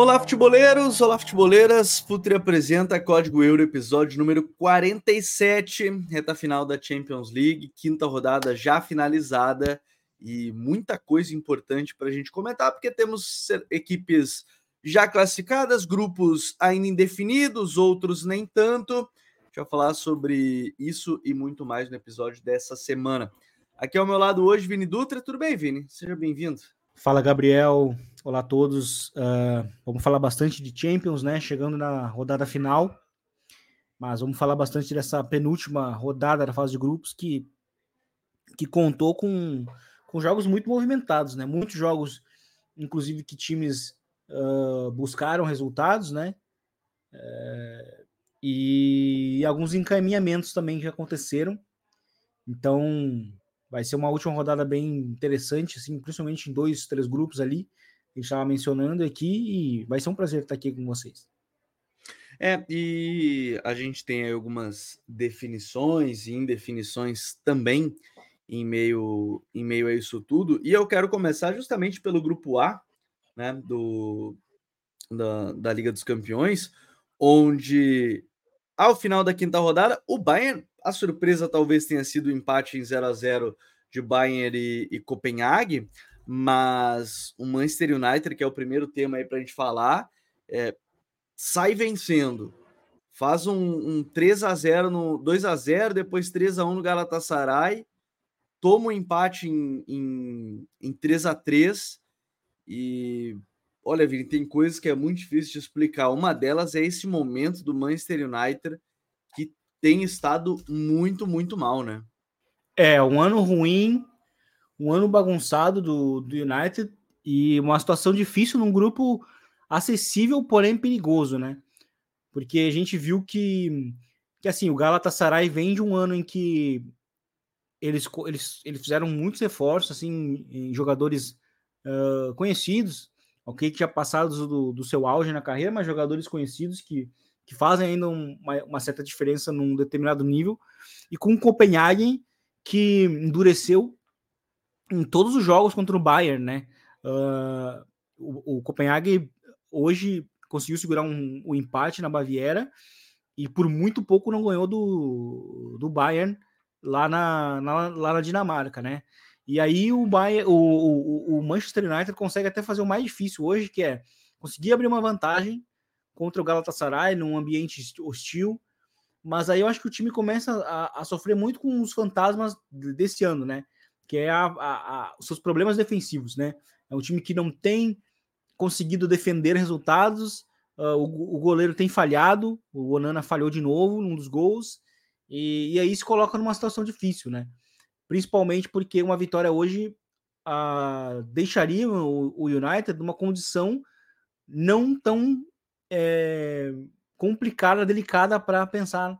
Olá, futeboleiros! Olá, futeboleiras! Futre apresenta Código Euro, episódio número 47, reta final da Champions League, quinta rodada já finalizada e muita coisa importante para a gente comentar, porque temos equipes já classificadas, grupos ainda indefinidos, outros nem tanto. A gente vai falar sobre isso e muito mais no episódio dessa semana. Aqui ao meu lado hoje, Vini Dutra. Tudo bem, Vini? Seja bem-vindo. Fala, Gabriel. Olá a todos. Uh, vamos falar bastante de Champions, né? Chegando na rodada final. Mas vamos falar bastante dessa penúltima rodada da fase de grupos que, que contou com, com jogos muito movimentados, né? Muitos jogos, inclusive, que times uh, buscaram resultados, né? Uh, e, alguns encaminhamentos também que aconteceram. Então, Vai ser uma última rodada bem interessante, assim, principalmente em dois, três grupos ali. A gente estava mencionando aqui e vai ser um prazer estar aqui com vocês. É, e a gente tem algumas definições e indefinições também em meio, em meio a isso tudo. E eu quero começar justamente pelo grupo A, né, do, da, da Liga dos Campeões, onde ao final da quinta rodada, o Bayern a surpresa talvez tenha sido o empate em 0 a 0 de Bayern e, e Copenhague, mas o Manchester United, que é o primeiro tema aí para a gente falar, é, sai vencendo. Faz um, um 3 a 0 no 2 a 0 depois 3 a 1 no Galatasaray, toma o um empate em, em, em 3 a 3 e olha, Vini, tem coisas que é muito difícil de explicar. Uma delas é esse momento do Manchester United tem estado muito, muito mal, né? É, um ano ruim, um ano bagunçado do, do United e uma situação difícil num grupo acessível, porém perigoso, né? Porque a gente viu que, que assim, o Galatasaray vem de um ano em que eles, eles, eles fizeram muitos reforços, assim, em jogadores uh, conhecidos, ok, que já passados do, do seu auge na carreira, mas jogadores conhecidos que que fazem ainda uma, uma, certa diferença num determinado nível, e com o Copenhagen, que endureceu em todos os jogos contra o Bayern, né? Uh, o, o Copenhagen hoje conseguiu segurar um, um, empate na Baviera e por muito pouco não ganhou do, do Bayern lá na, na, lá na Dinamarca, né? E aí o, Bayern, o, o, o Manchester United consegue até fazer o mais difícil hoje, que é conseguir abrir uma vantagem contra o Galatasaray num ambiente hostil. Mas aí eu acho que o time começa a, a sofrer muito com os fantasmas desse ano, né? Que é a, a, os seus problemas defensivos, né? É um time que não tem conseguido defender resultados. Uh, o, o, goleiro tem falhado, o Onana falhou de novo num dos gols, e, e aí se coloca numa situação difícil, né? Principalmente porque uma vitória hoje deixaria o, o United numa condição não tão é, complicada, delicada para pensar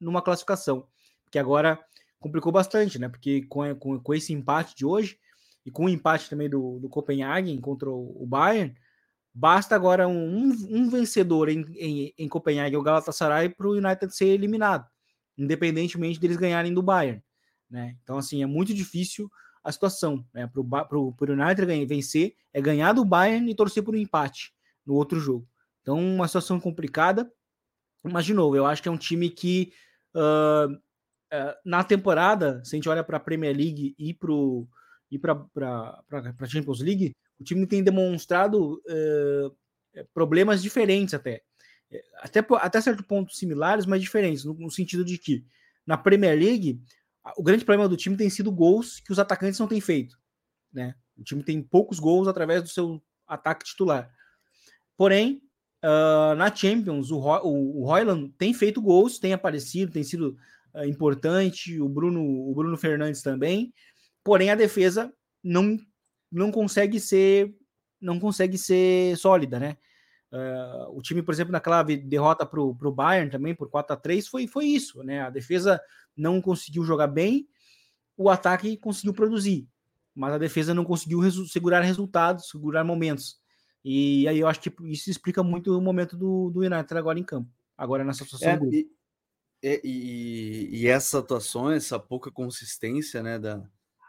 numa classificação. Que agora complicou bastante, né? Porque com, com, com, esse empate de hoje e com o empate também do, do Copenhagen contra o, Bayern, basta agora um, um vencedor em, em, em Copenhague, o Galatasaray, para o United ser eliminado, independentemente deles ganharem do Bayern. Né? Então, assim, é muito difícil a situação. Né? Para o United vencer, é ganhar do Bayern e torcer por um empate no outro jogo. Então, uma situação complicada. Mas, de novo, eu acho que é um time que uh, uh, na temporada, se a gente olha para a Premier League e para a Champions League, o time tem demonstrado uh, problemas diferentes até. Até. Até certo ponto similares, mas diferentes, no, no sentido de que na Premier League, o grande problema do time tem sido gols que os atacantes não têm feito. Né? O time tem poucos gols através do seu ataque titular. Porém, Uh, na Champions, o, o, o Royland tem feito gols, tem aparecido, tem sido uh, importante, o Bruno, o Bruno Fernandes também, porém a defesa não, não consegue ser não consegue ser sólida, né? Uh, o time, por exemplo, naquela derrota para o Bayern também por 4 a 3 foi, foi isso, né? A defesa não conseguiu jogar bem, o ataque conseguiu produzir, mas a defesa não conseguiu resu segurar resultados, segurar momentos. E aí eu acho que isso explica muito o momento do, do United agora em campo, agora nessa situação. É, e, e, e, essa atuação, essa pouca consistência né, da,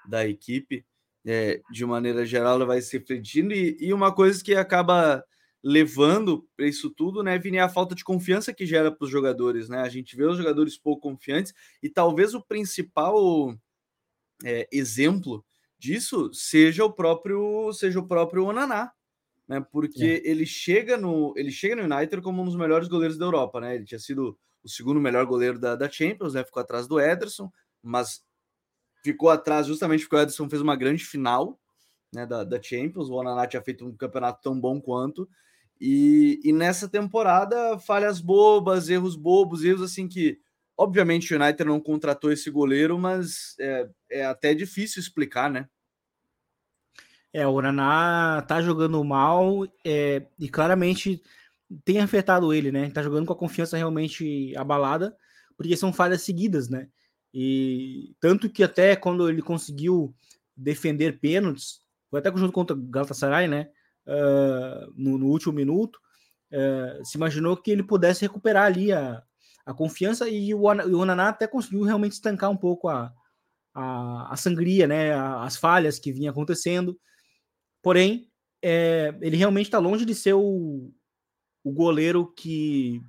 da equipe, é, de maneira geral, ela vai se refletindo. E, e uma coisa que acaba levando para isso tudo, né, Vini, é a falta de confiança que gera para os jogadores, né? A gente vê os jogadores pouco confiantes e talvez o principal é, exemplo disso seja o próprio seja o próprio Onaná, né? Porque é. ele chega no ele chega no United como um dos melhores goleiros da Europa, né? Ele tinha sido o segundo melhor goleiro da, da Champions, né? Ficou atrás do Ederson, mas ficou atrás justamente porque o Ederson fez uma grande final né, da, da Champions. O Onaná tinha feito um campeonato tão bom quanto. E, e nessa temporada, falhas bobas, erros bobos, erros assim que, obviamente, o United não contratou esse goleiro, mas é, é até difícil explicar, né? É, o Uraná tá jogando mal é, e claramente tem afetado ele, né? Tá jogando com a confiança realmente abalada, porque são falhas seguidas, né? E tanto que até quando ele conseguiu defender pênaltis, foi até junto contra o Galatasaray, né? Uh, no, no, último minuto, uh, se imaginou que ele pudesse recuperar ali a, a confiança e o, o Onaná até conseguiu realmente estancar um pouco a, a, a sangria, né? as falhas que vinha acontecendo. Porém, é, ele realmente está longe de ser o, o goleiro que,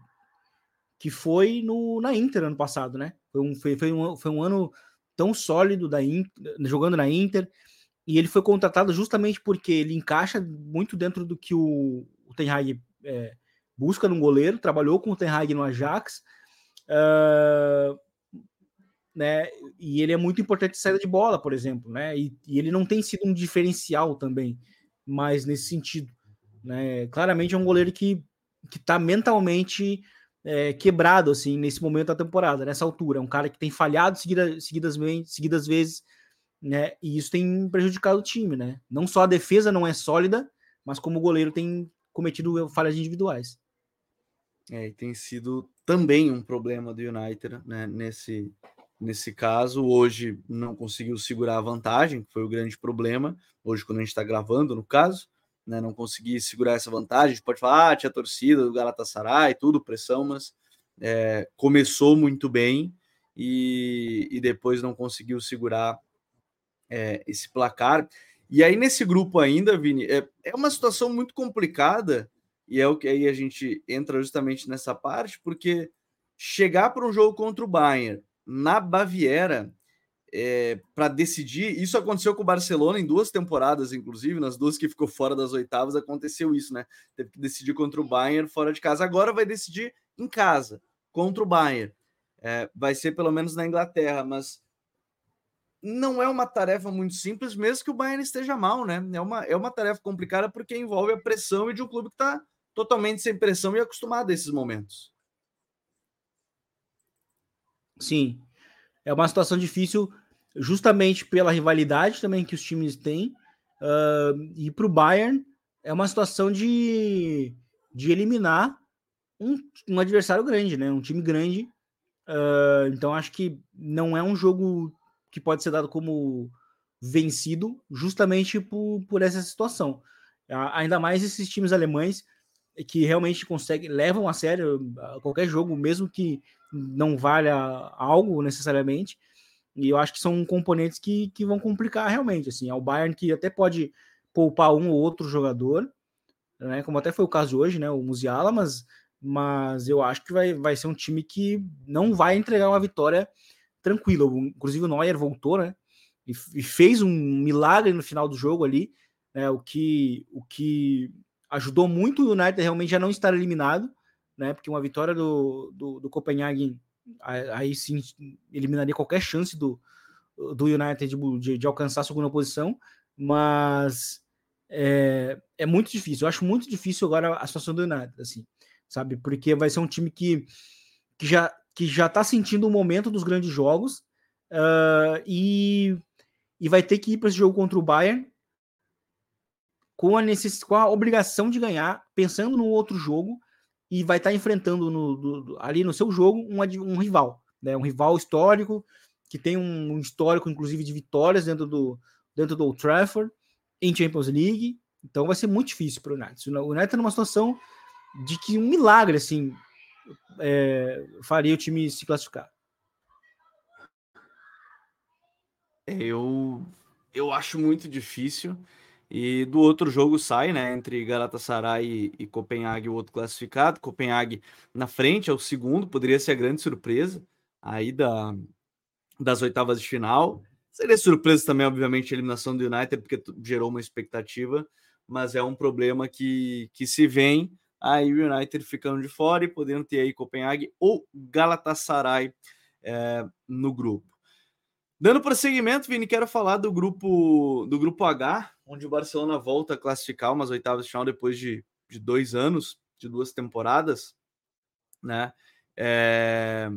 que foi no, na Inter ano passado, né? Foi um, foi, foi um, foi um ano tão sólido da Inter, jogando na Inter, e ele foi contratado justamente porque ele encaixa muito dentro do que o, o Ten Hag é, busca num goleiro, trabalhou com o Ten Hag no Ajax, uh, né, e ele é muito importante de saída de bola, por exemplo, né, e, e, ele não tem sido um diferencial também, mas nesse sentido, né, claramente é um goleiro que que está mentalmente é, quebrado assim nesse momento da temporada, nessa altura. É um cara que tem falhado seguida, seguidas, seguidas vezes, né? E isso tem prejudicado o time, né? Não só a defesa não é sólida, mas como o goleiro tem cometido falhas individuais. É, e tem sido também um problema do United, né? Nesse, nesse caso, hoje não conseguiu segurar a vantagem, que foi o grande problema. Hoje, quando a gente está gravando, no caso, né? Não conseguir segurar essa vantagem. A gente pode falar, ah, tinha torcida do Galatasaray, tudo, pressão, mas é, começou muito bem e, e depois não conseguiu segurar é, esse placar. E aí, nesse grupo ainda, Vini, é, é uma situação muito complicada, e é o que aí a gente entra justamente nessa parte, porque chegar para um jogo contra o Bayern na Baviera é, para decidir. Isso aconteceu com o Barcelona em duas temporadas, inclusive, nas duas que ficou fora das oitavas, aconteceu isso, né? Teve que decidir contra o Bayern fora de casa. Agora vai decidir em casa, contra o Bayern. É, vai ser pelo menos na Inglaterra, mas não é uma tarefa muito simples, mesmo que o Bayern esteja mal, né? É uma, é uma tarefa complicada porque envolve a pressão e de um clube que está totalmente sem pressão e acostumado a esses momentos. Sim, é uma situação difícil, justamente pela rivalidade também que os times têm. Uh, e para o Bayern é uma situação de, de eliminar um, um adversário grande, né? Um time grande. Uh, então acho que não é um jogo que pode ser dado como vencido justamente por, por essa situação. Ainda mais esses times alemães que realmente conseguem, levam a sério ah, qualquer jogo, mesmo que não valha algo necessariamente. E eu acho que são componentes que, que vão complicar realmente. Assim, é o Bayern que até pode poupar um ou outro jogador, né? Como até foi o caso hoje, né? O Musiala, mas, mas eu acho que vai, vai ser um time que não vai entregar uma vitória tranquila. Inclusive o Neuer voltou, né? E, e fez um milagre no final do jogo ali, né? O que, o que ajudou muito o United realmente a não estar eliminado, né? Porque uma vitória do, do, do Copenhagen aí sim eliminaria qualquer chance do, do United de, de alcançar a segunda posição, mas é, é muito difícil. Eu acho muito difícil agora a situação do United, assim, sabe? Porque vai ser um time que, que já que já está sentindo o momento dos grandes jogos uh, e, e vai ter que ir para esse jogo contra o Bayern com a, necess... com a obrigação de ganhar, pensando no outro jogo e vai estar tá enfrentando no, do, ali no seu jogo um, um, rival, né? um rival histórico que tem um, um histórico, inclusive, de vitórias dentro do, dentro do Old Trafford, em Champions League. Então vai ser muito difícil para o United. O United está numa situação de que um milagre assim é, faria o time se classificar. Eu, eu acho muito difícil. E do outro jogo sai, né? Entre Galatasaray e, e Copenhague, o outro classificado. Copenhague na frente, é o segundo, poderia ser a grande surpresa aí da, das oitavas de final. Seria surpresa também, obviamente, a eliminação do United, porque gerou uma expectativa, mas é um problema que, que se vem aí o United ficando de fora e podendo ter aí Copenhague ou Galatasaray é, no grupo. Dando prosseguimento, Vini, quero falar do grupo do grupo H, onde o Barcelona volta a classificar umas oitavas de final depois de, de dois anos, de duas temporadas, né? É...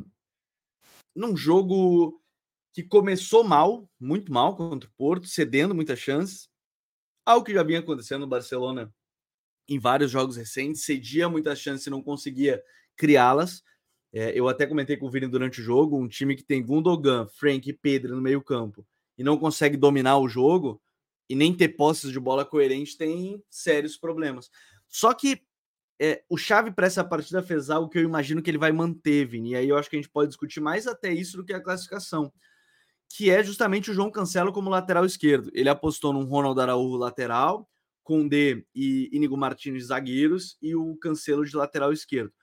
Num jogo que começou mal, muito mal contra o Porto, cedendo muitas chances, algo que já vinha acontecendo no Barcelona em vários jogos recentes, cedia muitas chances e não conseguia criá-las. É, eu até comentei com o Vini durante o jogo, um time que tem Gundogan, Frank e Pedro no meio campo e não consegue dominar o jogo e nem ter posses de bola coerente tem sérios problemas. Só que é, o Chave para essa partida fez algo que eu imagino que ele vai manter, Vini, e aí eu acho que a gente pode discutir mais até isso do que a classificação, que é justamente o João Cancelo como lateral esquerdo. Ele apostou num Ronald Araújo lateral, Condé e Inigo Martins zagueiros e o Cancelo de lateral esquerdo.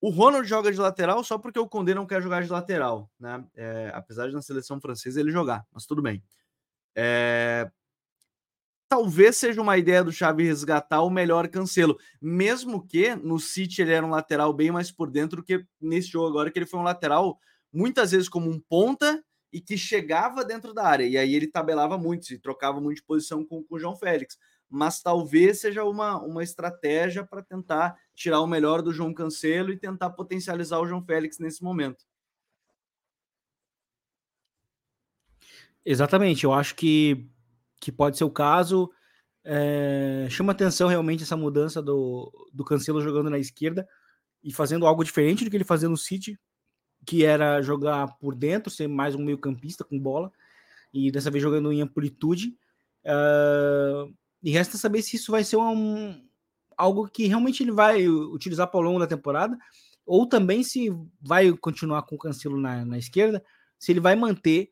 O Ronald joga de lateral só porque o Condé não quer jogar de lateral, né? É, apesar de na seleção francesa ele jogar, mas tudo bem. É... Talvez seja uma ideia do Xavi resgatar o melhor Cancelo, mesmo que no City ele era um lateral bem mais por dentro que nesse jogo agora que ele foi um lateral muitas vezes como um ponta e que chegava dentro da área e aí ele tabelava muito, se trocava muito de posição com, com o João Félix mas talvez seja uma, uma estratégia para tentar tirar o melhor do João Cancelo e tentar potencializar o João Félix nesse momento. Exatamente, eu acho que, que pode ser o caso. É, chama atenção realmente essa mudança do, do Cancelo jogando na esquerda e fazendo algo diferente do que ele fazia no City, que era jogar por dentro, ser mais um meio-campista com bola, e dessa vez jogando em amplitude. Uh, e resta saber se isso vai ser um, algo que realmente ele vai utilizar ao longo da temporada, ou também se vai continuar com o Cancelo na, na esquerda, se ele vai manter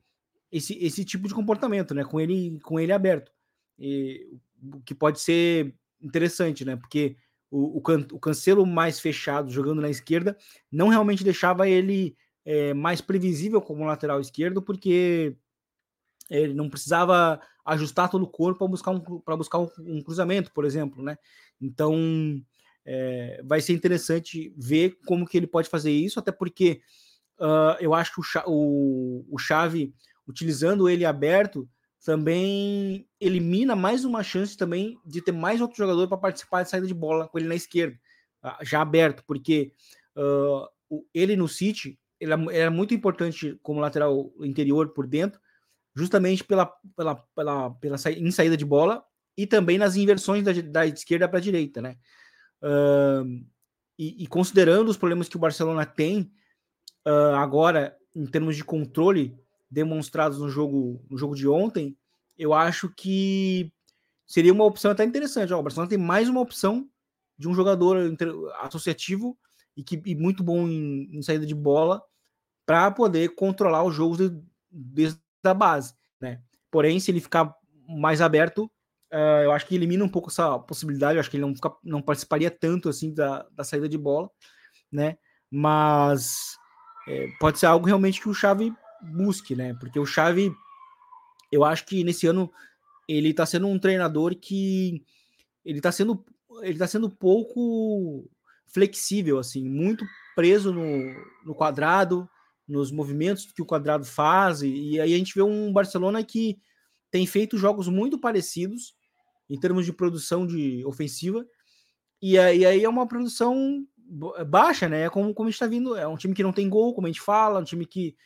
esse, esse tipo de comportamento, né? Com ele, com ele aberto. E, o que pode ser interessante, né? Porque o, o, can, o Cancelo mais fechado, jogando na esquerda, não realmente deixava ele é, mais previsível como lateral esquerdo, porque ele não precisava ajustar todo o corpo para buscar, um, buscar um, um, cruzamento, por exemplo, né? Então é, vai ser interessante ver como que ele pode fazer isso, até porque uh, eu acho que o, o, o Chave, utilizando ele aberto, também elimina mais uma chance também de ter mais outro jogador para participar de saída de bola com ele na esquerda, ah, já aberto, porque uh, ele no City ele era muito importante como lateral interior por dentro, justamente pela, pela, pela, pela em saída de bola e também nas inversões da, da esquerda para a direita, né? Uh, e, e, considerando os problemas que o Barcelona tem uh, agora em termos de controle demonstrados no jogo no jogo de ontem, eu acho que seria uma opção até interessante. Ó, o Barcelona tem mais uma opção de um jogador associativo e que e muito bom em, em saída de bola para poder controlar os jogos de, desde da base, né? Porém, se ele ficar mais aberto, uh, eu acho que elimina um pouco essa possibilidade. Eu acho que ele não, fica, não participaria tanto assim da, da saída de bola, né? Mas é, pode ser algo realmente que o Xavi busque, né? Porque o Xavi, eu acho que nesse ano ele está sendo um treinador que ele está sendo ele tá sendo pouco flexível, assim, muito preso no, no quadrado, nos movimentos que o quadrado faz, e, e aí a gente vê um Barcelona que tem feito jogos muito parecidos em termos de produção de ofensiva, e aí, aí é uma produção baixa, né? É como, como a gente tá vindo, é um time que não tem gol, como a gente fala, um time que,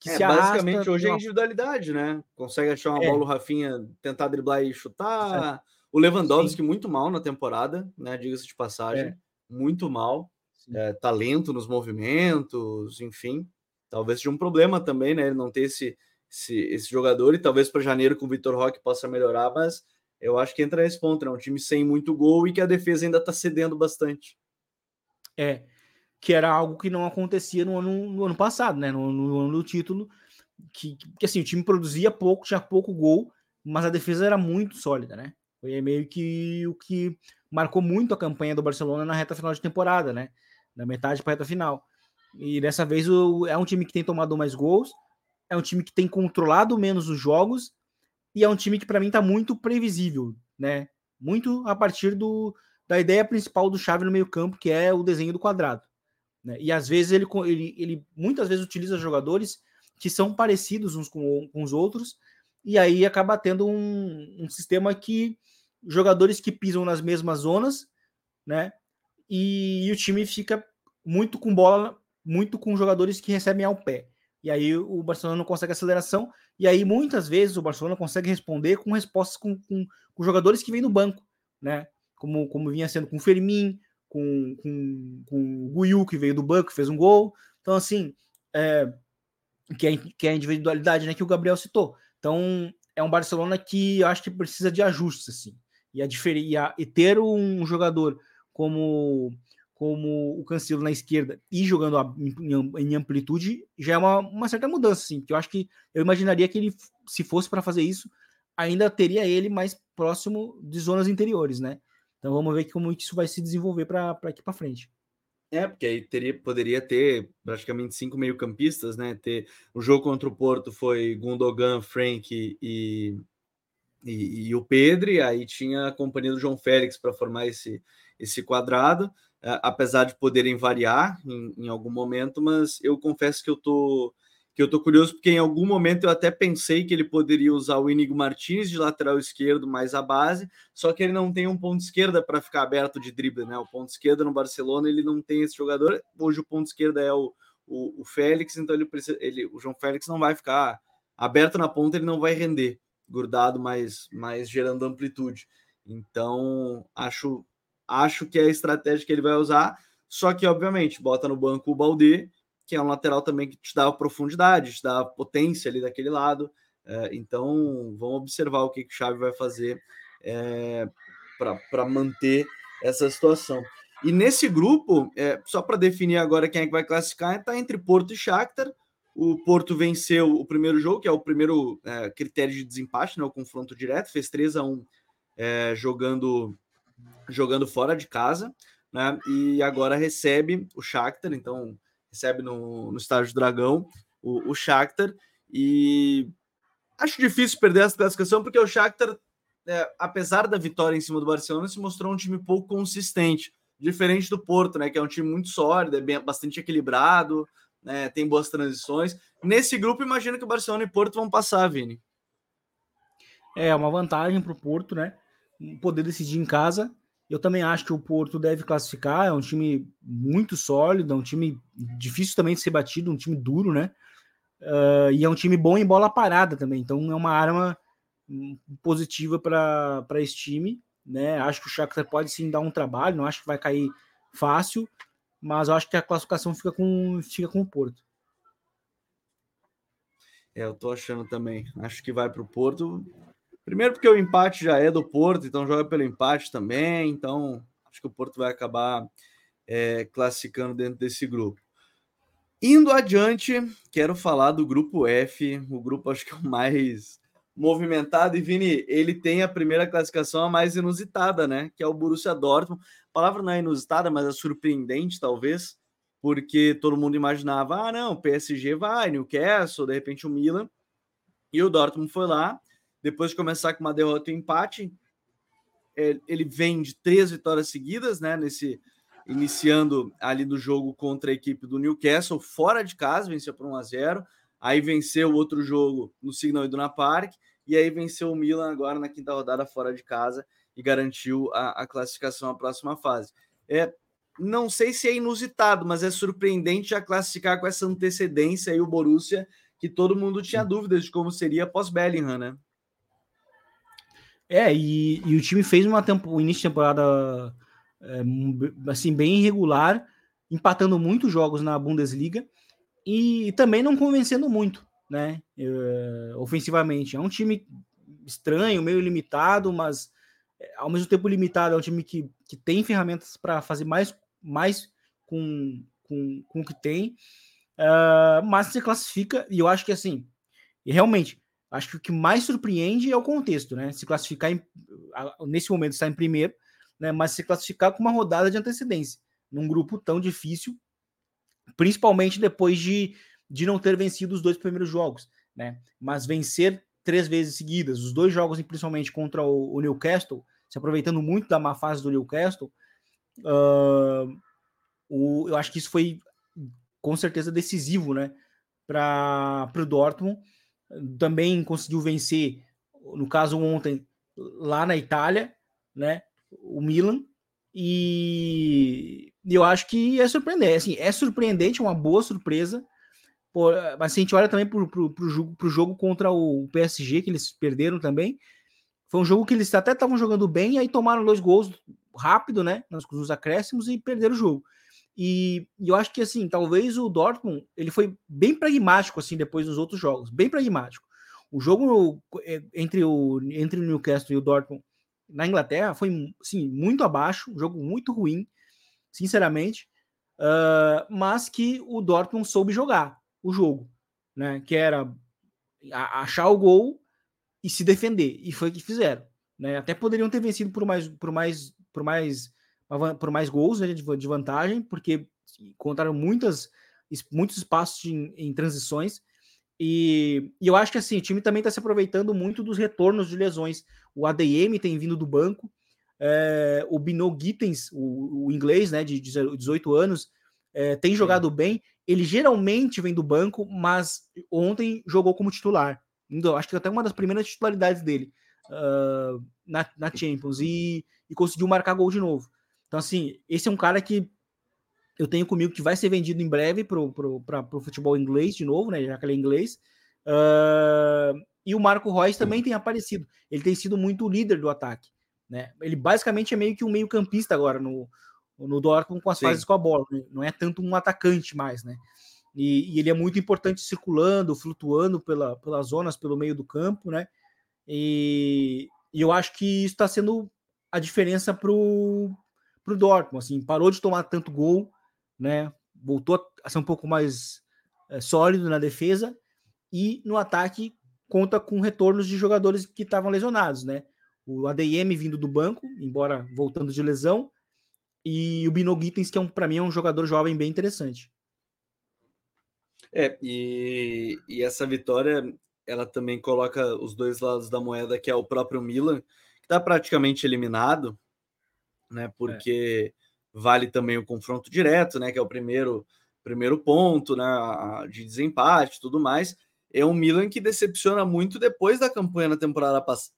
que é, se basicamente arrasta, hoje é individualidade, né? Consegue achar uma é. bola o Rafinha, tentar driblar e chutar. É. O Lewandowski Sim. muito mal na temporada, né? Diga-se de passagem, é. muito mal. É, talento nos movimentos, enfim talvez seja um problema também, né? Ele não ter esse, esse, esse jogador, e talvez para janeiro com o Vitor Roque possa melhorar, mas eu acho que entra nesse ponto, né? Um time sem muito gol e que a defesa ainda está cedendo bastante. É, que era algo que não acontecia no ano, no ano passado, né? No, no ano do título, que, que assim, o time produzia pouco, tinha pouco gol, mas a defesa era muito sólida, né? Foi meio que o que marcou muito a campanha do Barcelona na reta final de temporada, né? Da metade para a reta final. E dessa vez o, é um time que tem tomado mais gols, é um time que tem controlado menos os jogos e é um time que para mim está muito previsível, né? Muito a partir do, da ideia principal do Xavi no meio-campo, que é o desenho do quadrado. Né? E às vezes ele, ele, ele muitas vezes utiliza jogadores que são parecidos uns com, com os outros, e aí acaba tendo um, um, sistema que jogadores que pisam nas mesmas zonas, né? E, e, o time fica muito com bola, muito com jogadores que recebem ao pé. E aí o Barcelona não consegue aceleração, e aí muitas vezes o Barcelona consegue responder com respostas com, com, com jogadores que vêm do banco, né? Como, como vinha sendo com o Fermin, com, com, com o Guiu, que veio do banco, fez um gol. Então, assim, é, que, é, que é a individualidade né, que o Gabriel citou. Então, é um Barcelona que eu acho que precisa de ajustes, assim. E, a, e, a, e ter um jogador como como o Cancelo na esquerda e jogando a, em, em, amplitude já é uma, uma certa mudança, assim, que eu acho que eu imaginaria que ele, se fosse para fazer isso, ainda teria ele mais próximo de zonas interiores, né? Então vamos ver como isso vai se desenvolver para aqui para frente. É, porque aí teria, poderia ter praticamente cinco meio-campistas, né? Ter o jogo contra o Porto foi Gundogan, Frank e, e, e o Pedro, aí tinha a companhia do João Félix para formar esse, esse quadrado. É, apesar de poderem variar em, em, algum momento, mas eu confesso que eu tô que eu tô curioso porque em algum momento eu até pensei que ele poderia usar o Inigo Martins de lateral esquerdo mais a base, só que ele não tem um ponto esquerda para ficar aberto de drible, né? O ponto esquerdo no Barcelona ele não tem esse jogador. Hoje o ponto esquerda é o, o, o Félix, então ele precisa, ele, o João Félix não vai ficar aberto na ponta, ele não vai render grudado, mas mais gerando amplitude. Então acho Acho que é a estratégia que ele vai usar. Só que, obviamente, bota no banco o Balde, que é um lateral também que te dá profundidade, te dá potência ali daquele lado. É, então, vamos observar o que, que o Xavi vai fazer é, para manter essa situação. E nesse grupo, é, só para definir agora quem é que vai classificar, está entre Porto e Shakhtar. O Porto venceu o primeiro jogo, que é o primeiro é, critério de desempate, né, o confronto direto, fez 3 a 1 é, jogando jogando fora de casa, né? E agora recebe o Shakhtar, então recebe no, no estádio Dragão o, o Shakhtar e acho difícil perder essa classificação porque o Shakhtar, é, apesar da vitória em cima do Barcelona, se mostrou um time pouco consistente, diferente do Porto, né? Que é um time muito sólido, é bem, bastante equilibrado, né, tem boas transições. Nesse grupo, imagino que o Barcelona e Porto vão passar, Vini. É uma vantagem para o Porto, né? Poder decidir em casa eu também acho que o Porto deve classificar, é um time muito sólido, é um time difícil também de ser batido, um time duro, né? Uh, e é um time bom em bola parada também, então é uma arma hum, positiva para esse time, né? Acho que o Shakhtar pode sim dar um trabalho, não acho que vai cair fácil, mas eu acho que a classificação fica com, fica com o Porto. É, eu tô achando também. Acho que vai para o Porto. Primeiro porque o empate já é do Porto, então joga pelo empate também. Então acho que o Porto vai acabar é, classificando dentro desse grupo. Indo adiante, quero falar do grupo F, o grupo acho que é o mais movimentado. E Vini, ele tem a primeira classificação a mais inusitada, né? Que é o Borussia Dortmund. A palavra não é inusitada, mas é surpreendente, talvez, porque todo mundo imaginava: ah, não, PSG vai, Newcastle, de repente o Milan. E o Dortmund foi lá depois de começar com uma derrota e um empate, é, ele vem de três vitórias seguidas, né? Nesse iniciando ali do jogo contra a equipe do Newcastle, fora de casa, venceu por 1 a 0 aí venceu outro jogo no Signal Iduna Park, e aí venceu o Milan agora na quinta rodada fora de casa e garantiu a, a classificação à próxima fase. É, não sei se é inusitado, mas é surpreendente já classificar com essa antecedência aí o Borussia, que todo mundo tinha dúvidas de como seria pós Bellingham, né? É, e, e, o time fez uma tempo, um início de temporada é, assim, bem irregular, empatando muitos jogos na Bundesliga e, e, também não convencendo muito, né? Uh, ofensivamente. É um time estranho, meio limitado, mas é, ao mesmo tempo limitado. É um time que, que tem ferramentas para fazer mais, mais com, com, com o que tem, uh, mas se classifica. E eu acho que assim, realmente, acho que o que mais surpreende é o contexto, né? Se classificar em, nesse momento está em primeiro, né? Mas se classificar com uma rodada de antecedência num grupo tão difícil, principalmente depois de, de não ter vencido os dois primeiros jogos, né? Mas vencer três vezes seguidas, os dois jogos, principalmente contra o, o Newcastle, se aproveitando muito da má fase do Newcastle, uh, o, eu acho que isso foi com certeza decisivo, né? Para o Dortmund. Também conseguiu vencer, no caso ontem, lá na Itália, né? O Milan, e eu acho que é surpreendente. Assim, é surpreendente, é uma boa surpresa. Por, mas se a gente olha também para o jogo, pro jogo contra o PSG, que eles perderam também, foi um jogo que eles até estavam jogando bem, aí tomaram dois gols rápido, né? Nos, nos acréscimos e perderam o jogo. E, e, eu acho que assim, talvez o Dortmund ele foi bem pragmático assim depois dos outros jogos, bem pragmático. O jogo é, entre o entre o Newcastle e o Dortmund na Inglaterra foi assim, muito abaixo, um jogo muito ruim, sinceramente, uh, mas que o Dortmund soube jogar o jogo, né? Que era achar o gol e se defender, e foi o que fizeram. Né? Até poderiam ter vencido por mais, por mais, por mais, por mais gols né, de, vantagem, porque encontraram muitas, muitos espaços em, em transições. E, e, eu acho que assim, o time também está se aproveitando muito dos retornos de lesões. O ADM tem vindo do banco, é, o Bino Gittens, o, o, inglês, né, de 18 anos, é, tem jogado bem. Ele geralmente vem do banco, mas ontem jogou como titular. Acho que até uma das primeiras titularidades dele uh, na, na, Champions e, e conseguiu marcar gol de novo. Então, assim, esse é um cara que eu tenho comigo que vai ser vendido em breve para o futebol inglês de novo, né? Já que ele é inglês. Uh, e o Marco Reus também tem aparecido. Ele tem sido muito o líder do ataque. Né? Ele basicamente é meio que um meio-campista agora no, no Dortmund com as Sim. fases com a bola. Né? Não é tanto um atacante mais, né? E, e, ele é muito importante circulando, flutuando pela, pelas zonas, pelo meio do campo, né? E, e eu acho que isso está sendo a diferença pro, pro Dortmund, assim, parou de tomar tanto gol, né? Voltou a ser um pouco mais é, sólido na defesa e no ataque conta com retornos de jogadores que estavam lesionados, né? O ADM vindo do banco, embora voltando de lesão, e o Bino Gittens, que é um, para mim é um jogador jovem bem interessante. É, e, e essa vitória ela também coloca os dois lados da moeda, que é o próprio Milan, que está praticamente eliminado, né? É. Porque é. vale também o confronto direto, né? Que é o primeiro primeiro ponto, né? De desempate, tudo mais. É um Milan que decepciona muito depois da campanha na temporada pass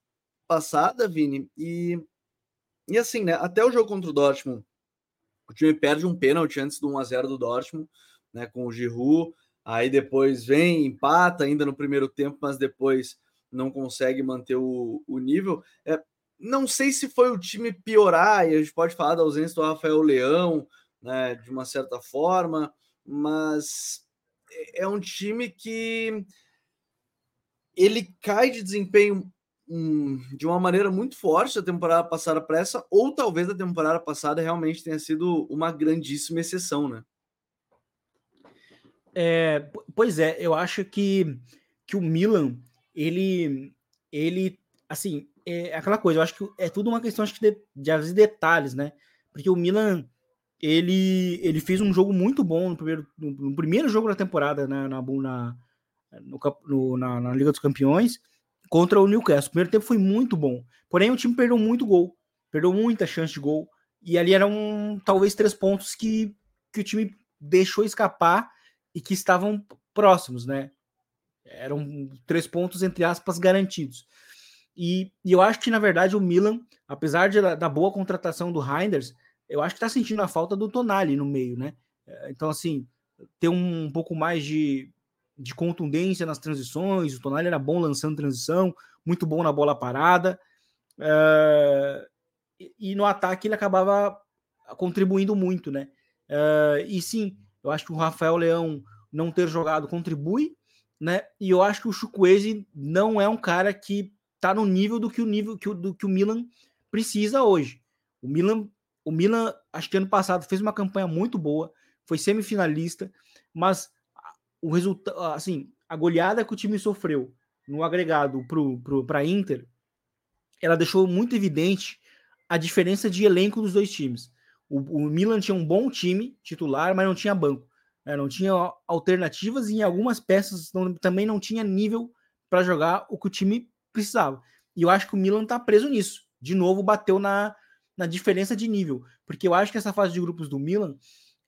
passada, Vini. E e assim, né? Até o jogo contra o Dortmund, o time perde um pênalti antes do 1 a 0 do Dortmund, né? Com o Giroud. Aí depois vem, empata ainda no primeiro tempo, mas depois não consegue manter o, o nível. É, não sei se foi o time piorar, e a gente pode falar da ausência do Rafael Leão, né, de uma certa forma, mas é, é um time que ele cai de desempenho hum, de uma maneira muito forte a temporada passada para essa, ou talvez a temporada passada realmente tenha sido uma grandíssima exceção, né? É, pois é, eu acho que, que o Milan, ele, ele, assim, é aquela coisa, eu acho que é tudo uma questão acho que de, de detalhes, né? Porque o Milan, ele, ele fez um jogo muito bom no primeiro, no, no primeiro jogo da temporada, né, na, na, no, na, na, Liga dos Campeões, contra o Newcastle. O primeiro tempo foi muito bom, porém o time perdeu muito gol, perdeu muita chance de gol, e ali eram talvez três pontos que, que o time deixou escapar e que estavam próximos, né? Eram três pontos, entre aspas, garantidos. E, e eu acho que, na verdade, o Milan, apesar de, da boa contratação do Reinders, eu acho que está sentindo a falta do Tonali no meio, né? É, então, assim, ter um, um pouco mais de, de contundência nas transições. O Tonali era bom lançando transição, muito bom na bola parada. Uh, e, e, no ataque ele acabava contribuindo muito, né? Uh, e sim, eu acho que o Rafael Leão não ter jogado contribui, né? E eu acho que o Chukwueze não é um cara que tá no nível do que o nível que o, do que o Milan precisa hoje. O Milan, o Milan, acho que ano passado fez uma campanha muito boa, foi semifinalista, mas o resultado, assim, a goleada que o time sofreu no agregado para Inter, ela deixou muito evidente a diferença de elenco dos dois times. O, o Milan tinha um bom time titular, mas não tinha banco. Né? Não tinha alternativas e em algumas peças não, também não tinha nível para jogar o que o time precisava. E eu acho que o Milan está preso nisso. De novo, bateu na, na diferença de nível. Porque eu acho que essa fase de grupos do Milan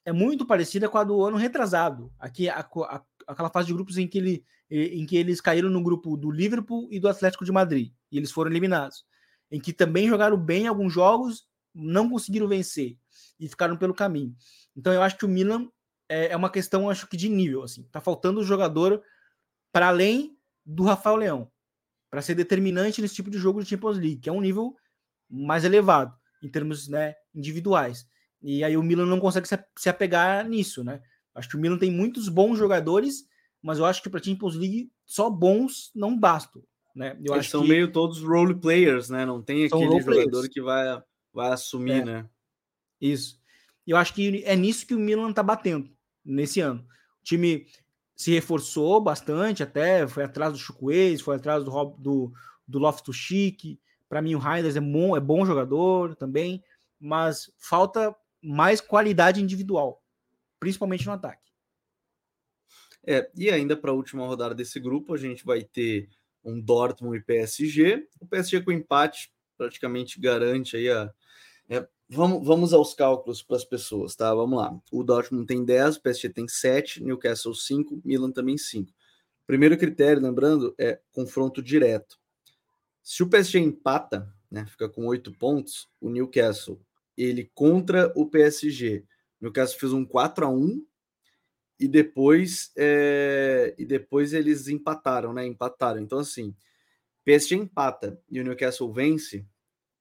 é muito parecida com a do ano retrasado. Aqui, a, a, aquela fase de grupos em que, ele, em que eles caíram no grupo do Liverpool e do Atlético de Madrid. E eles foram eliminados. Em que também jogaram bem em alguns jogos, não conseguiram vencer e ficaram pelo caminho. Então eu acho que o Milan é, é uma questão, acho que de nível. assim. Tá faltando o jogador para além do Rafael Leão para ser determinante nesse tipo de jogo de Champions League, que é um nível mais elevado em termos né, individuais. E aí o Milan não consegue se apegar nisso, né? Acho que o Milan tem muitos bons jogadores, mas eu acho que para Champions League só bons não bastam, né? Eu Eles acho são que... meio todos role players, né? Não tem aquele jogador que vai, vai assumir, é. né? Isso. Eu acho que é nisso que o Milan tá batendo nesse ano. O time se reforçou bastante, até foi atrás do Chukwueze, foi atrás do, do, do Loftus-Cheek. Para mim, o Reinders é bom, é bom jogador também, mas falta mais qualidade individual, principalmente no ataque. É, e ainda para a última rodada desse grupo, a gente vai ter um Dortmund e PSG. O PSG com empate praticamente garante aí a, é, Vamos, vamos aos cálculos para as pessoas, tá? Vamos lá. O Dortmund tem 10, o PSG tem 7, Newcastle 5, Milan também 5. Primeiro critério, lembrando, é confronto direto. Se o PSG empata, né, fica com 8 pontos, o Newcastle, ele contra o PSG. O Newcastle fez um 4 a 1 e depois é, e depois eles empataram, né? Empataram. Então assim, PSG empata e o Newcastle vence,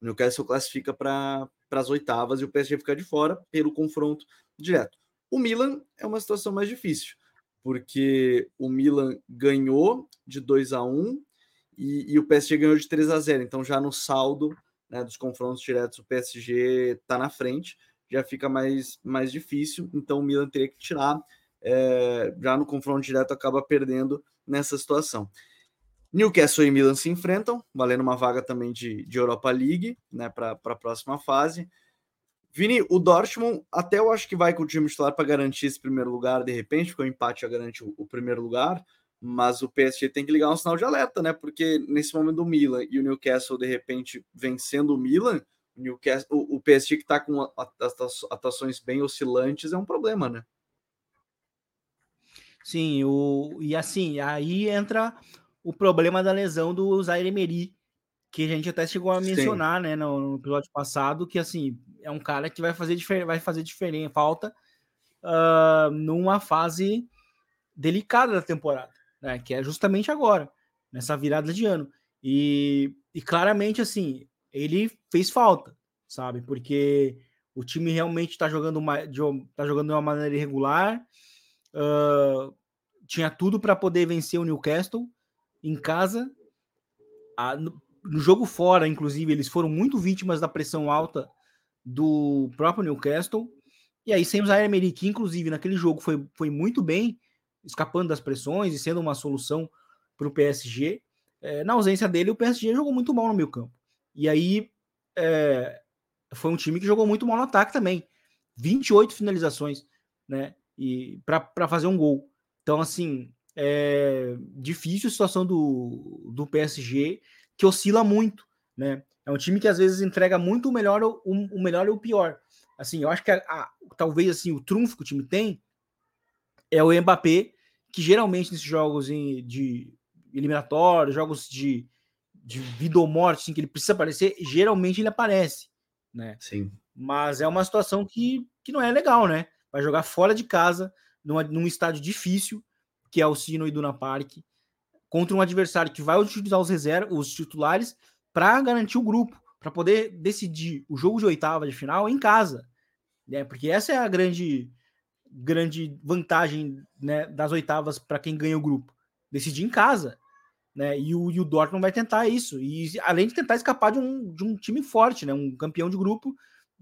o Newcastle classifica para para as oitavas e o PSG ficar de fora pelo confronto direto. O Milan é uma situação mais difícil, porque o Milan ganhou de 2 a 1 e, e o PSG ganhou de 3 a 0. Então, já no saldo né, dos confrontos diretos, o PSG está na frente, já fica mais, mais difícil. Então, o Milan teria que tirar. É, já no confronto direto, acaba perdendo nessa situação. Newcastle e Milan se enfrentam, valendo uma vaga também de, de Europa League, né, para a próxima fase. Vini, o Dortmund até eu acho que vai com o time titular para garantir esse primeiro lugar, de repente, porque o empate já garante o, o, primeiro lugar, mas o PSG tem que ligar um sinal de alerta, né? Porque nesse momento o Milan e o Newcastle, de repente, vencendo o Milan, o, Newcastle, o, o PSG que está com atuações bem oscilantes é um problema, né? Sim, o, e assim, aí entra o problema da lesão do Zaire Emery, que a gente até chegou a mencionar, Sim. né, no, no, episódio passado, que assim, é um cara que vai fazer, vai fazer diferença, falta uh, numa fase delicada da temporada, né, que é justamente agora, nessa virada de ano. E, e claramente, assim, ele fez falta, sabe? Porque o time realmente está jogando, uma, de, tá jogando de uma maneira irregular, uh, tinha tudo para poder vencer o Newcastle, em casa. A, no, no, jogo fora, inclusive, eles foram muito vítimas da pressão alta do próprio Newcastle. E aí, sem usar Emery, que inclusive naquele jogo foi, foi muito bem, escapando das pressões e sendo uma solução para o PSG. É, na ausência dele, o PSG jogou muito mal no meio campo. E aí, é, foi um time que jogou muito mal no ataque também. 28 finalizações, né? E para fazer um gol. Então, assim, é, difícil a situação do, do PSG, que oscila muito, né? É um time que às vezes entrega muito o melhor, o, o melhor e o pior. Assim, eu acho que a, a, talvez assim o trunfo que o time tem é o Mbappé, que geralmente nesses jogos em, de eliminatórios, jogos de, de vida ou morte, assim, que ele precisa aparecer, geralmente ele aparece, né? Sim. Mas é uma situação que, que não é legal, né? Vai jogar fora de casa, numa, num estádio difícil, que é o Sino e Duna Park, contra um adversário que vai utilizar os reservas, os titulares, para garantir o grupo, para poder decidir o jogo de oitava de final em casa. Né? Porque essa é a grande, grande vantagem né, das oitavas para quem ganha o grupo. decidir em casa. Né? E, o, e o Dortmund vai tentar isso. E além de tentar escapar de um, de um time forte, né? um campeão de grupo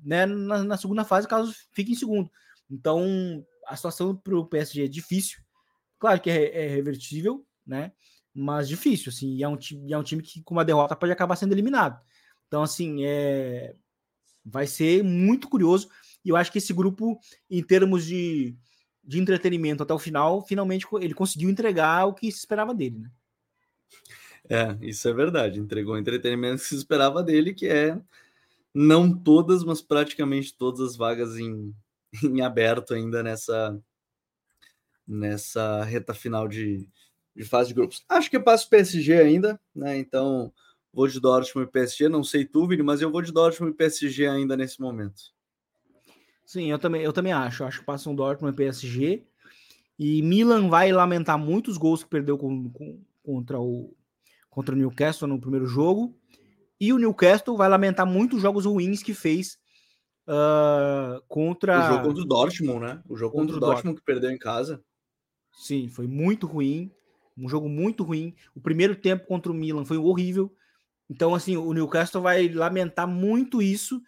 né? na, na segunda fase, caso fique em segundo. Então, a situação para o PSG é difícil. Claro que é, é, revertível, né? Mas difícil, assim. E é, um time, é um time que, com uma derrota, pode acabar sendo eliminado. Então, assim, é... vai ser muito curioso. E eu acho que esse grupo, em termos de, de entretenimento até o final, finalmente ele conseguiu entregar o que se esperava dele, né? É, isso é verdade. Entregou o entretenimento que se esperava dele, que é não todas, mas praticamente todas as vagas em, em aberto ainda nessa nessa reta final de, de fase de grupos. Acho que eu passo PSG ainda, né? Então vou de Dortmund e PSG. Não sei tu, Vini, mas eu vou de Dortmund e PSG ainda nesse momento. Sim, eu também, eu também acho. Acho que passam Dortmund e PSG. E Milan vai lamentar muitos gols que perdeu com, com, contra o contra o Newcastle no primeiro jogo. E o Newcastle vai lamentar muitos jogos ruins que fez uh, contra. O jogo contra o Dortmund, né? O jogo contra, contra o Dortmund, Dortmund que perdeu em casa. Sim, foi muito ruim. Um jogo muito ruim. O primeiro tempo contra o Milan foi horrível. Então, assim, o Newcastle vai lamentar muito isso.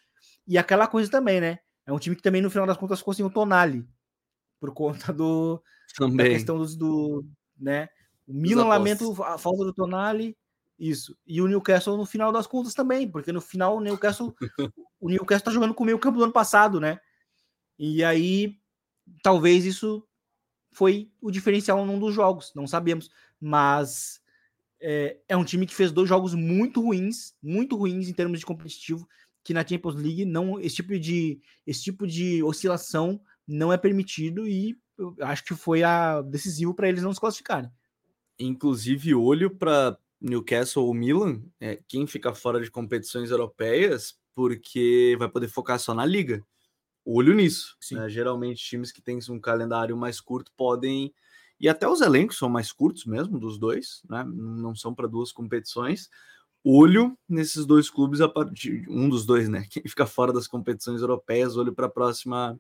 E aquela coisa também, né? É um time que também, no final das contas, ficou sem o Tonali. Por conta do, também. da questão dos, do. Né? O Milan lamenta a falta do Tonali. Isso. E o Newcastle no final das contas também, porque no final o Newcastle o Newcastle tá jogando com o meio campo do ano passado, né? E aí talvez isso foi o diferencial num dos jogos, não sabemos, mas é, é, um time que fez dois jogos muito ruins, muito ruins em termos de competitivo, que na Champions League não esse tipo de esse tipo de oscilação não é permitido e acho que foi a decisivo para eles não se classificarem. Inclusive olho para Newcastle ou Milan, é, quem fica fora de competições europeias, porque vai poder focar só na liga. Olho nisso. Né? Geralmente, times que têm um calendário mais curto podem. E até os elencos são mais curtos mesmo, dos dois, né? não são para duas competições. Olho nesses dois clubes, a partir um dos dois, né? Quem fica fora das competições europeias, olho para a próxima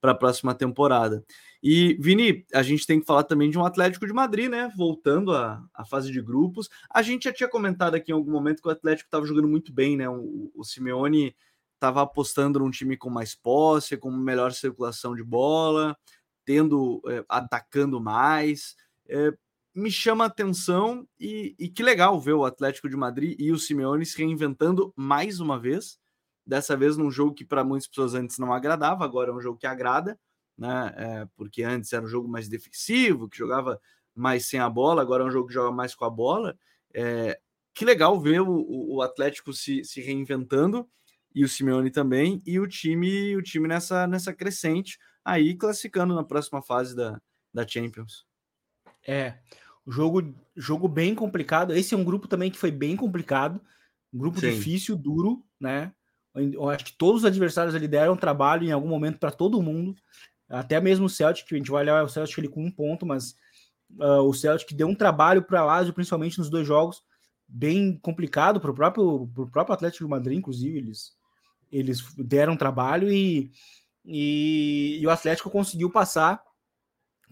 para a próxima temporada. E, Vini, a gente tem que falar também de um Atlético de Madrid, né? Voltando à, à fase de grupos. A gente já tinha comentado aqui em algum momento que o Atlético estava jogando muito bem, né? O, o Simeone estava apostando num time com mais posse, com melhor circulação de bola, tendo é, atacando mais. É, me chama a atenção e, e que legal ver o Atlético de Madrid e o Simeone se reinventando mais uma vez dessa vez num jogo que para muitas pessoas antes não agradava, agora é um jogo que agrada, né? É, porque antes era um jogo mais defensivo, que jogava mais sem a bola, agora é um jogo que joga mais com a bola. É, que legal ver o, o Atlético se, se reinventando e o Simeone também, e o time, o time nessa, nessa crescente, aí classificando na próxima fase da, da Champions. É, jogo, jogo bem complicado. Esse é um grupo também que foi bem complicado, um grupo Sim. difícil, duro, né? Eu acho que todos os adversários ali deram trabalho em algum momento para todo mundo. Até mesmo o Celtic, que a gente vai olhar o Celtic ele com um ponto, mas uh, o Celtic deu um trabalho para Lazio, principalmente nos dois jogos, bem complicado para o próprio, pro próprio Atlético de Madrid, inclusive, eles, eles deram trabalho e, e, e o Atlético conseguiu passar,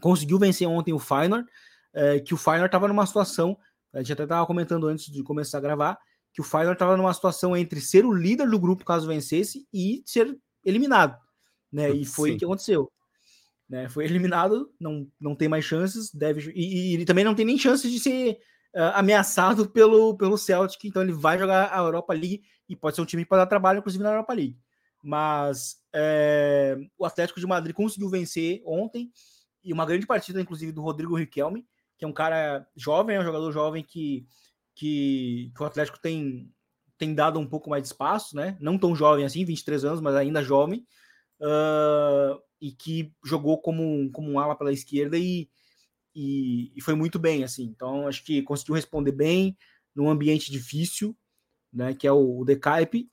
conseguiu vencer ontem o Feyenoord, é, que o Feyenoord estava numa situação, a gente até estava comentando antes de começar a gravar, que o Feyenoord estava numa situação entre ser o líder do grupo caso vencesse e ser eliminado, né? E foi o que aconteceu. Né? Foi eliminado, não, não tem mais chances, deve e, e ele também não tem nem chances de ser uh, ameaçado pelo, pelo Celtic, então ele vai jogar a Europa League e pode ser um time para dar trabalho, inclusive na Europa League. Mas é, o Atlético de Madrid conseguiu vencer ontem e uma grande partida, inclusive, do Rodrigo Riquelme, que é um cara jovem, é um jogador jovem que que, que o Atlético tem, tem dado um pouco mais de espaço, né? Não tão jovem assim, 23 anos, mas ainda jovem, uh, e que jogou como, como um ala pela esquerda e, e, e, foi muito bem, assim. Então, acho que conseguiu responder bem num ambiente difícil, né? Que é o, o Decaipe,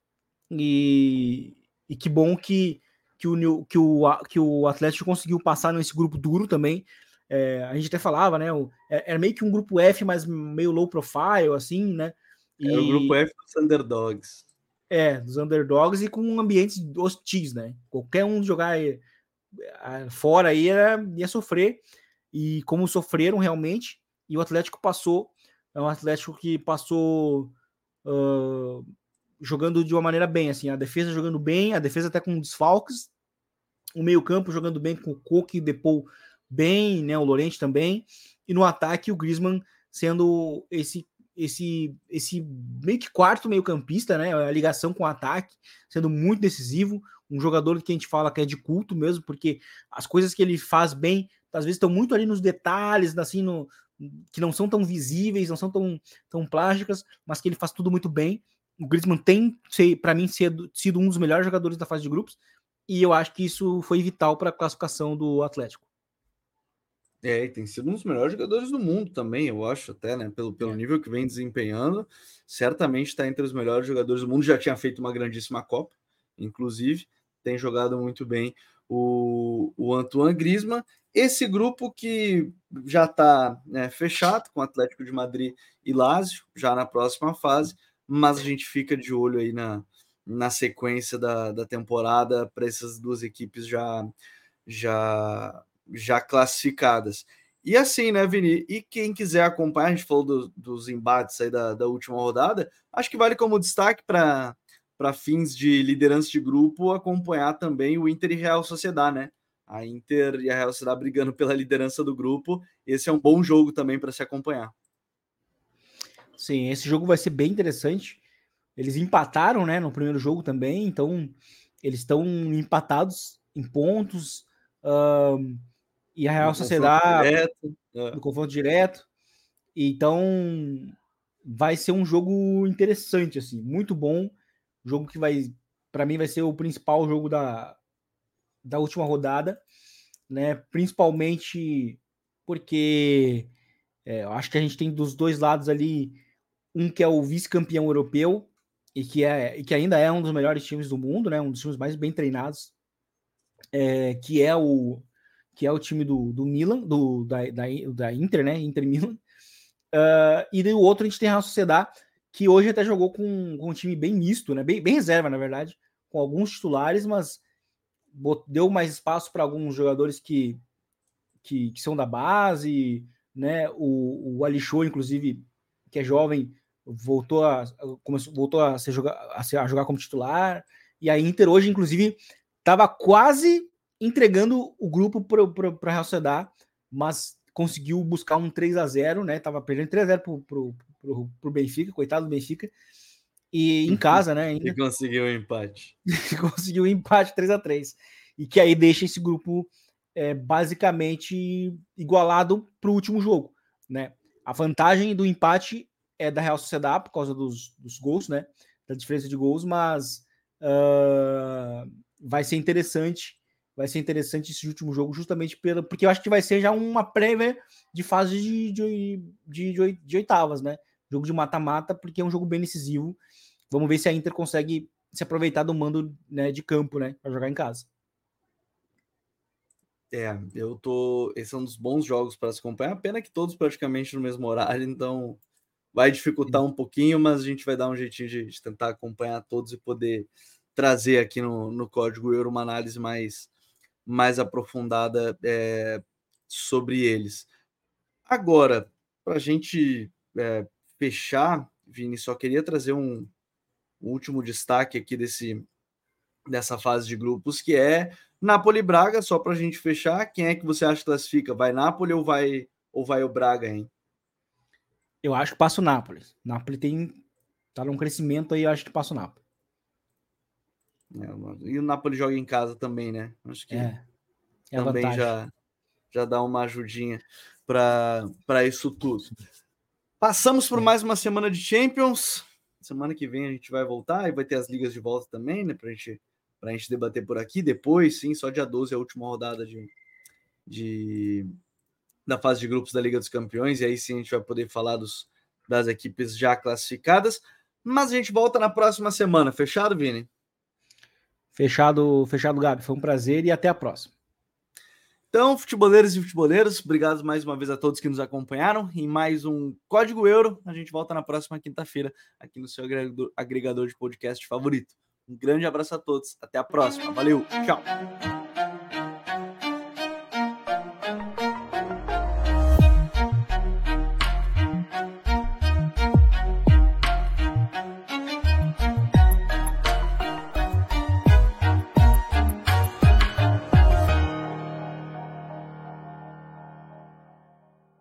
e, e que bom que, que, o, que, o, que o Atlético conseguiu passar nesse grupo duro também, é, a gente até falava, né? O, é, era meio que um grupo F, mas meio low profile, assim, né? E, é o grupo F dos underdogs. É, dos underdogs e com ambientes hostis, né? Qualquer um jogar fora aí era, ia sofrer. E como sofreram realmente, e o Atlético passou. É um Atlético que passou uh, jogando de uma maneira bem, assim, a defesa jogando bem, a defesa até com desfalques, o meio-campo jogando bem com o Coque e Depou bem, né, o Lorente também, e no ataque o Griezmann sendo esse esse esse meio que quarto meio-campista, né, a ligação com o ataque, sendo muito decisivo, um jogador que a gente fala que é de culto mesmo, porque as coisas que ele faz bem, às vezes estão muito ali nos detalhes, assim, no, que não são tão visíveis, não são tão, tão plásticas, mas que ele faz tudo muito bem. O Griezmann tem, para mim, sido, sido um dos melhores jogadores da fase de grupos, e eu acho que isso foi vital para a classificação do Atlético. É, e tem sido um dos melhores jogadores do mundo também, eu acho, até, né? Pelo, pelo é. nível que vem desempenhando, certamente está entre os melhores jogadores do mundo. Já tinha feito uma grandíssima Copa, inclusive, tem jogado muito bem o, o Antoine Griezmann. Esse grupo que já está né, fechado com Atlético de Madrid e Lazio, já na próxima fase, mas a gente fica de olho aí na, na sequência da, da temporada para essas duas equipes já, já, já classificadas. E assim, né, Vini? E quem quiser acompanhar, a gente falou do, dos embates aí da, da última rodada, acho que vale como destaque para fins de liderança de grupo acompanhar também o Inter e Real Sociedade, né? A Inter e a Real Sociedade brigando pela liderança do grupo. Esse é um bom jogo também para se acompanhar. Sim, esse jogo vai ser bem interessante. Eles empataram, né, no primeiro jogo também, então eles estão empatados em pontos. Um, e a Real no Sociedade direto, é. no confronto direto. Então vai ser um jogo interessante, assim, muito bom. Jogo que vai, para mim, vai ser o principal jogo da, da última rodada, né? Principalmente porque é, eu acho que a gente tem dos dois lados ali um que é o vice-campeão europeu e que, é, e que ainda é um dos melhores times do mundo, né? Um dos times mais bem treinados, é, que é o que é o time do, do Milan, do, da, da, da Inter, né? Inter Milan. Uh, e do outro a gente tem a Sociedade, que hoje até jogou com, com um time bem misto, né? Bem, bem reserva, na verdade, com alguns titulares, mas deu mais espaço para alguns jogadores que, que, que, são da base, né? O, o Alixô, inclusive, que é jovem, voltou a, começou, voltou a, ser a, ser, a jogar como titular. E a Inter hoje, inclusive, estava quase entregando o grupo para a Real Sociedad, mas conseguiu buscar um 3 a 0 né? Tava perdendo 3 a 0 pro, pro, pro, pro Benfica, coitado do Benfica. E em casa, né? Ainda... E conseguiu o um empate. conseguiu o um empate 3 a 3 E que aí deixa esse grupo é, basicamente igualado para o último jogo, né? A vantagem do empate é da Real Sociedade por causa dos, dos gols, né? Da diferença de gols, mas uh, vai ser interessante. Vai ser interessante esse último jogo, justamente pelo, porque eu acho que vai ser já uma prévia de fase de, de, de, de, de oitavas, né? Jogo de mata-mata, porque é um jogo bem decisivo. Vamos ver se a Inter consegue se aproveitar do mando né, de campo, né? Para jogar em casa. É, eu tô. Esse é um dos bons jogos para se acompanhar. Pena que todos praticamente no mesmo horário, então vai dificultar um pouquinho, mas a gente vai dar um jeitinho de, de tentar acompanhar todos e poder trazer aqui no, no código Euro uma análise mais, mais aprofundada é, sobre eles. Agora, para a gente é, fechar, Vini, só queria trazer um, um último destaque aqui desse, dessa fase de grupos, que é Napoli Braga, só para a gente fechar. Quem é que você acha que classifica? Vai Napoli ou vai, ou vai o Braga, hein? Eu acho que passa o Napoli. Napoli tem. tá num crescimento aí, eu acho que passa o Napoli. É, e o Napoli joga em casa também, né? Acho que é, é também já, já dá uma ajudinha para isso tudo. Passamos por é. mais uma semana de Champions. Semana que vem a gente vai voltar e vai ter as ligas de volta também, né? Para gente, a gente debater por aqui. Depois, sim, só dia 12 é a última rodada de, de, da fase de grupos da Liga dos Campeões, e aí sim a gente vai poder falar dos, das equipes já classificadas. Mas a gente volta na próxima semana. Fechado, Vini? Fechado, fechado, Gabi. Foi um prazer e até a próxima. Então, futeboleiros e futeboleiros, obrigado mais uma vez a todos que nos acompanharam em mais um Código Euro. A gente volta na próxima quinta-feira aqui no seu agregador de podcast favorito. Um grande abraço a todos, até a próxima. Valeu, tchau.